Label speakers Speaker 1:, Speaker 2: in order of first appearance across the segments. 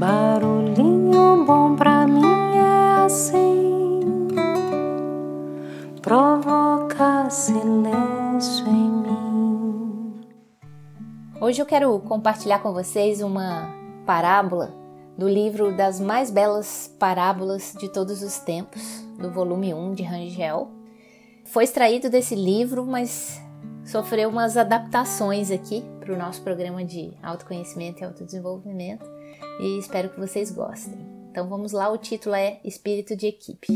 Speaker 1: Barulhinho bom pra mim é assim, provoca silêncio em mim.
Speaker 2: Hoje eu quero compartilhar com vocês uma parábola do livro das mais belas parábolas de todos os tempos, do volume 1 de Rangel. Foi extraído desse livro, mas sofreu umas adaptações aqui para o nosso programa de autoconhecimento e autodesenvolvimento e espero que vocês gostem. Então vamos lá, o título é Espírito de Equipe.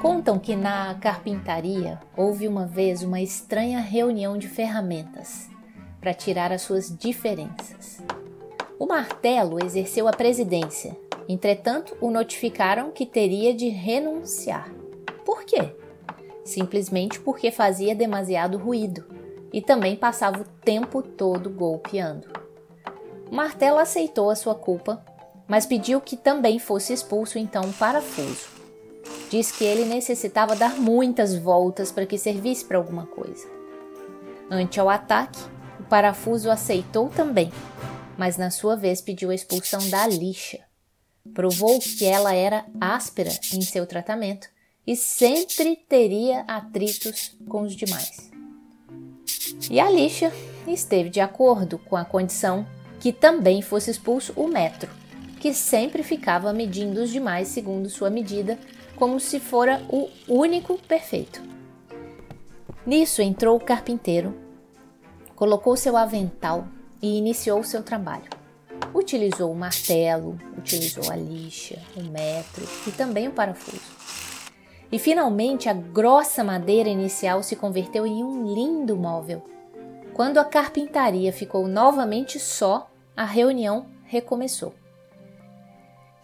Speaker 2: Contam que na carpintaria houve uma vez uma estranha reunião de ferramentas para tirar as suas diferenças. O martelo exerceu a presidência, entretanto, o notificaram que teria de renunciar. Por quê? Simplesmente porque fazia demasiado ruído e também passava o tempo todo golpeando. Martelo aceitou a sua culpa, mas pediu que também fosse expulso então um parafuso. Diz que ele necessitava dar muitas voltas para que servisse para alguma coisa. Ante ao ataque, o parafuso aceitou também, mas na sua vez pediu a expulsão da lixa. Provou que ela era áspera em seu tratamento e sempre teria atritos com os demais. E a lixa esteve de acordo com a condição que também fosse expulso o metro, que sempre ficava medindo os demais segundo sua medida, como se fora o único perfeito. Nisso entrou o carpinteiro, colocou seu avental e iniciou seu trabalho. Utilizou o martelo, utilizou a lixa, o metro e também o parafuso. E finalmente a grossa madeira inicial se converteu em um lindo móvel. Quando a carpintaria ficou novamente só, a reunião recomeçou.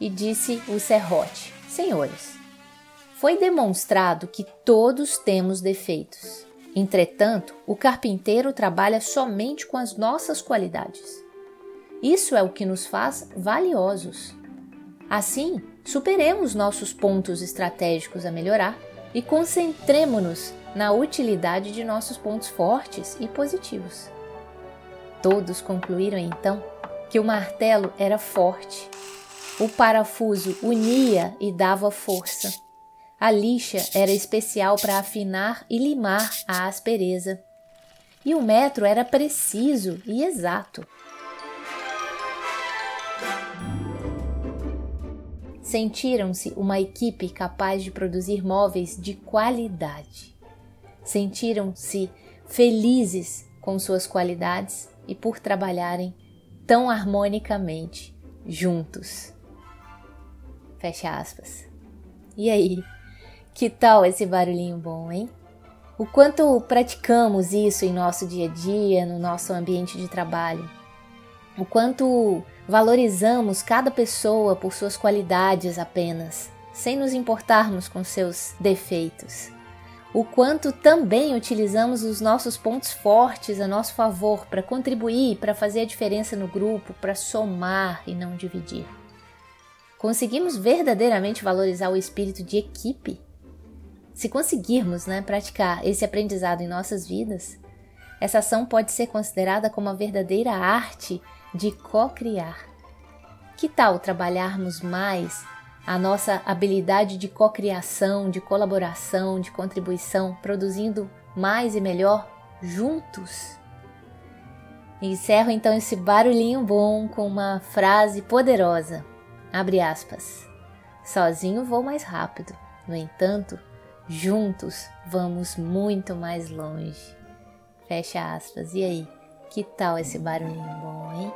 Speaker 2: E disse o serrote: Senhores, foi demonstrado que todos temos defeitos Entretanto, o carpinteiro trabalha somente com as nossas qualidades. Isso é o que nos faz valiosos. Assim, superemos nossos pontos estratégicos a melhorar e concentremos-nos na utilidade de nossos pontos fortes e positivos. Todos concluíram então que o martelo era forte, o parafuso unia e dava força a lixa era especial para afinar e limar a aspereza. E o metro era preciso e exato. Sentiram-se uma equipe capaz de produzir móveis de qualidade. Sentiram-se felizes com suas qualidades e por trabalharem tão harmonicamente juntos. Fecha aspas. E aí? Que tal esse barulhinho bom, hein? O quanto praticamos isso em nosso dia a dia, no nosso ambiente de trabalho. O quanto valorizamos cada pessoa por suas qualidades apenas, sem nos importarmos com seus defeitos. O quanto também utilizamos os nossos pontos fortes a nosso favor para contribuir, para fazer a diferença no grupo, para somar e não dividir. Conseguimos verdadeiramente valorizar o espírito de equipe se conseguirmos né, praticar esse aprendizado em nossas vidas, essa ação pode ser considerada como a verdadeira arte de co-criar. Que tal trabalharmos mais a nossa habilidade de cocriação, de colaboração, de contribuição, produzindo mais e melhor juntos? Encerro então esse barulhinho bom com uma frase poderosa. Abre aspas. Sozinho vou mais rápido. No entanto, Juntos vamos muito mais longe. Fecha aspas. E aí, que tal esse barulhinho bom, hein?